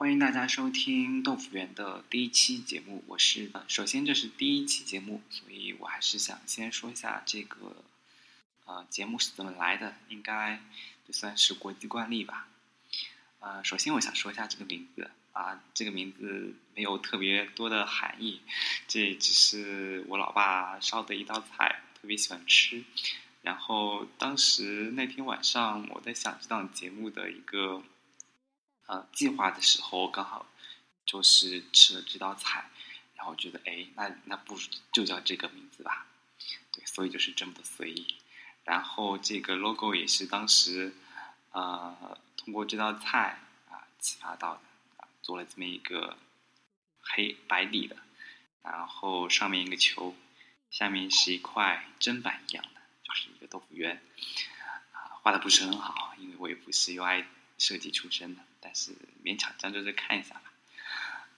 欢迎大家收听豆腐园的第一期节目，我是首先这是第一期节目，所以我还是想先说一下这个呃节目是怎么来的，应该就算是国际惯例吧。呃，首先我想说一下这个名字啊，这个名字没有特别多的含义，这只是我老爸烧的一道菜，特别喜欢吃。然后当时那天晚上我在想这档节目的一个。呃，计划的时候刚好就是吃了这道菜，然后觉得哎，那那不如就叫这个名字吧，对，所以就是这么的随意。然后这个 logo 也是当时呃通过这道菜啊启发到的啊，做了这么一个黑白底的，然后上面一个球，下面是一块砧板一样的，就是一个豆腐圆啊，画的不是很好，因为我也不是 UI 设计出身的。但是勉强将就着看一下吧，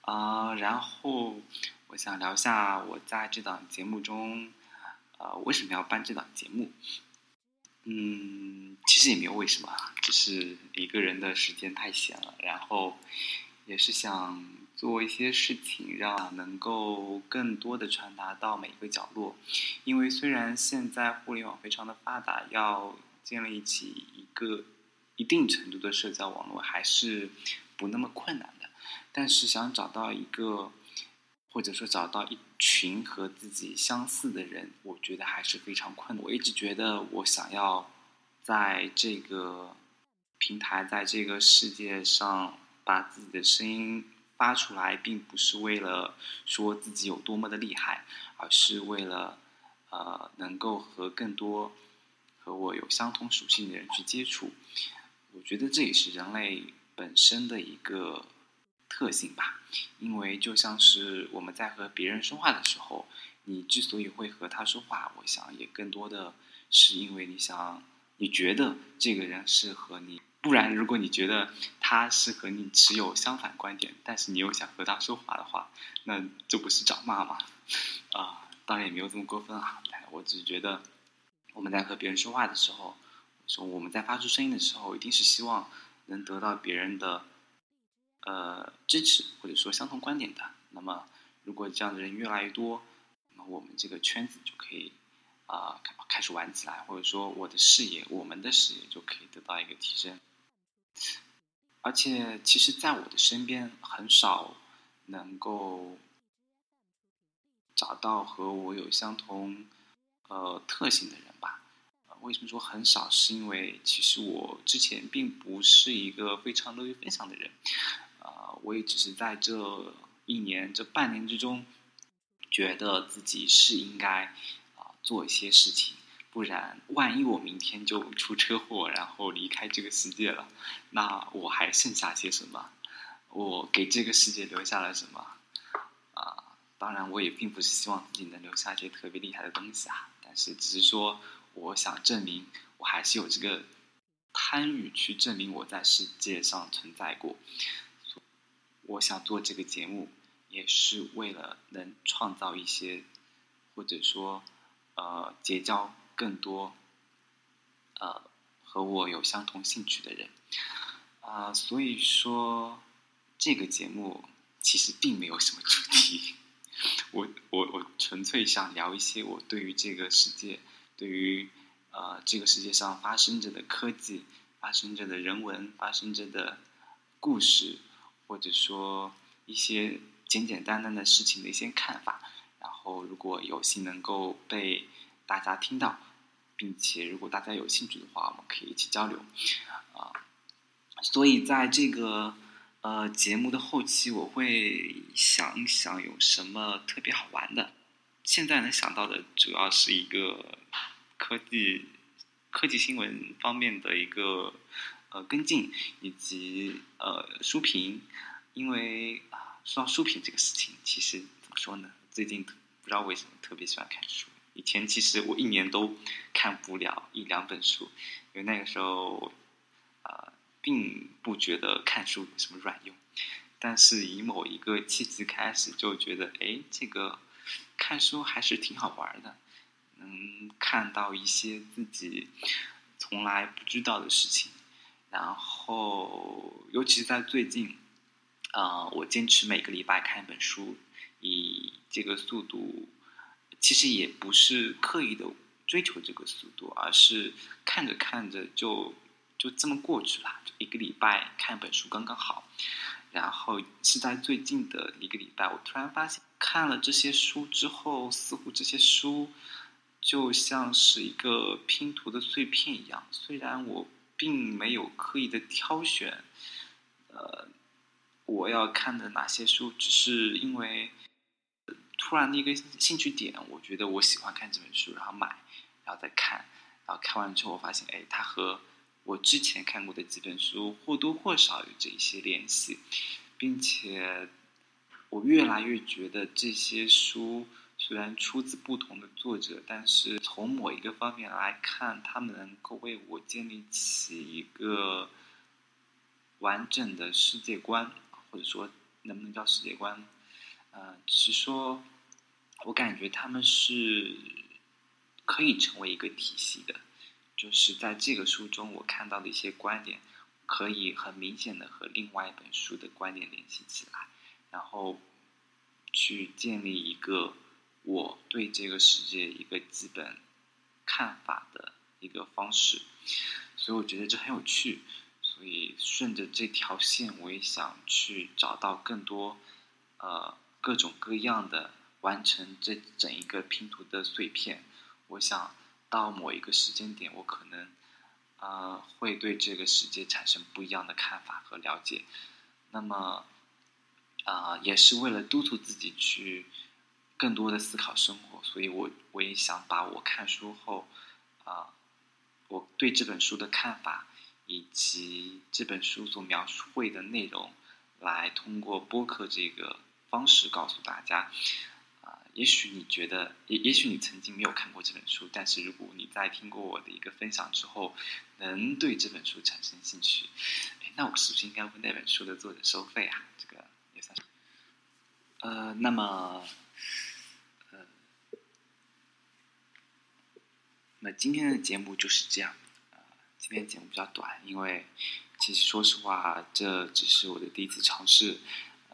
啊，然后我想聊一下我在这档节目中，呃，为什么要办这档节目？嗯，其实也没有为什么，只是一个人的时间太闲了，然后也是想做一些事情，让能够更多的传达到每一个角落。因为虽然现在互联网非常的发达，要建立起一个。一定程度的社交网络还是不那么困难的，但是想找到一个，或者说找到一群和自己相似的人，我觉得还是非常困难。我一直觉得，我想要在这个平台，在这个世界上把自己的声音发出来，并不是为了说自己有多么的厉害，而是为了呃，能够和更多和我有相同属性的人去接触。我觉得这也是人类本身的一个特性吧，因为就像是我们在和别人说话的时候，你之所以会和他说话，我想也更多的是因为你想，你觉得这个人适合你，不然如果你觉得他是和你持有相反观点，但是你又想和他说话的话，那这不是找骂吗？啊，当然也没有这么过分啊，我只是觉得我们在和别人说话的时候。说我们在发出声音的时候，一定是希望能得到别人的呃支持，或者说相同观点的。那么，如果这样的人越来越多，那么我们这个圈子就可以啊开开始玩起来，或者说我的视野，我们的视野就可以得到一个提升。而且，其实，在我的身边，很少能够找到和我有相同呃特性的人。为什么说很少？是因为其实我之前并不是一个非常乐于分享的人，啊，我也只是在这一年、这半年之中，觉得自己是应该啊做一些事情，不然万一我明天就出车祸，然后离开这个世界了，那我还剩下些什么？我给这个世界留下了什么？啊，当然我也并不是希望自己能留下一些特别厉害的东西啊，但是只是说。我想证明，我还是有这个贪欲去证明我在世界上存在过。我想做这个节目，也是为了能创造一些，或者说，呃，结交更多，呃，和我有相同兴趣的人。啊，所以说，这个节目其实并没有什么主题。我我我纯粹想聊一些我对于这个世界。对于呃这个世界上发生着的科技、发生着的人文、发生着的故事，或者说一些简简单单的事情的一些看法，然后如果有幸能够被大家听到，并且如果大家有兴趣的话，我们可以一起交流啊。所以在这个呃节目的后期，我会想一想有什么特别好玩的。现在能想到的主要是一个。科技科技新闻方面的一个呃跟进，以及呃书评，因为啊说到书评这个事情，其实怎么说呢？最近不知道为什么特别喜欢看书。以前其实我一年都看不了一两本书，因为那个时候啊并不觉得看书有什么卵用。但是以某一个契机开始，就觉得哎这个看书还是挺好玩的。能看到一些自己从来不知道的事情，然后尤其是在最近，呃，我坚持每个礼拜看一本书，以这个速度，其实也不是刻意的追求这个速度，而是看着看着就就这么过去了，一个礼拜看一本书刚刚好。然后是在最近的一个礼拜，我突然发现看了这些书之后，似乎这些书就像是一个拼图的碎片一样，虽然我并没有刻意的挑选，呃。我要看的哪些书，只是因为突然的一个兴趣点，我觉得我喜欢看这本书，然后买，然后再看，然后看完之后，我发现，哎，它和我之前看过的几本书或多或少有着一些联系，并且我越来越觉得这些书虽然出自不同的作者，但是从某一个方面来看，他们能够为我建立起一个完整的世界观。或者说，能不能叫世界观？呃，只是说，我感觉他们是可以成为一个体系的。就是在这个书中，我看到的一些观点，可以很明显的和另外一本书的观点联系起来，然后去建立一个我对这个世界一个基本看法的一个方式。所以我觉得这很有趣。所以顺着这条线，我也想去找到更多，呃，各种各样的完成这整一个拼图的碎片。我想到某一个时间点，我可能，呃，会对这个世界产生不一样的看法和了解。那么，啊，也是为了督促自己去更多的思考生活，所以我我也想把我看书后，啊，我对这本书的看法。以及这本书所描述会的内容，来通过播客这个方式告诉大家。啊，也许你觉得，也也许你曾经没有看过这本书，但是如果你在听过我的一个分享之后，能对这本书产生兴趣，那我是不是应该为那本书的作者收费啊？这个也算是。呃，那么，那今天的节目就是这样。呃今天节目比较短，因为其实说实话，这只是我的第一次尝试。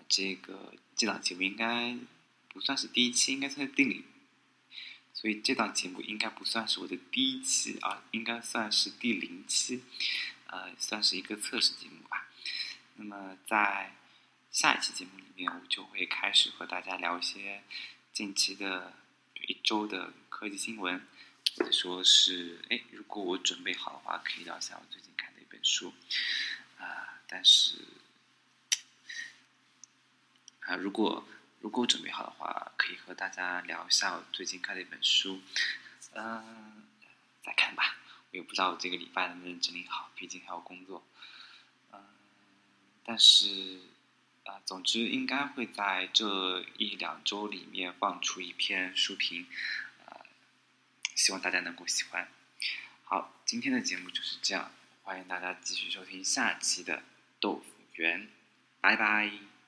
这个这档节目应该不算是第一期，应该算是第零，所以这档节目应该不算是我的第一期啊，应该算是第零期，呃，算是一个测试节目吧。那么在下一期节目里面，我就会开始和大家聊一些近期的一周的科技新闻。说是，哎，如果我准备好的话，可以聊一下我最近看的一本书，啊，但是，啊，如果如果准备好的话，可以和大家聊一下我最近看的一本书，嗯，再看吧，我也不知道我这个礼拜能不能整理好，毕竟还要工作，嗯，但是，啊，总之应该会在这一两周里面放出一篇书评。希望大家能够喜欢。好，今天的节目就是这样，欢迎大家继续收听下期的豆腐园，拜拜。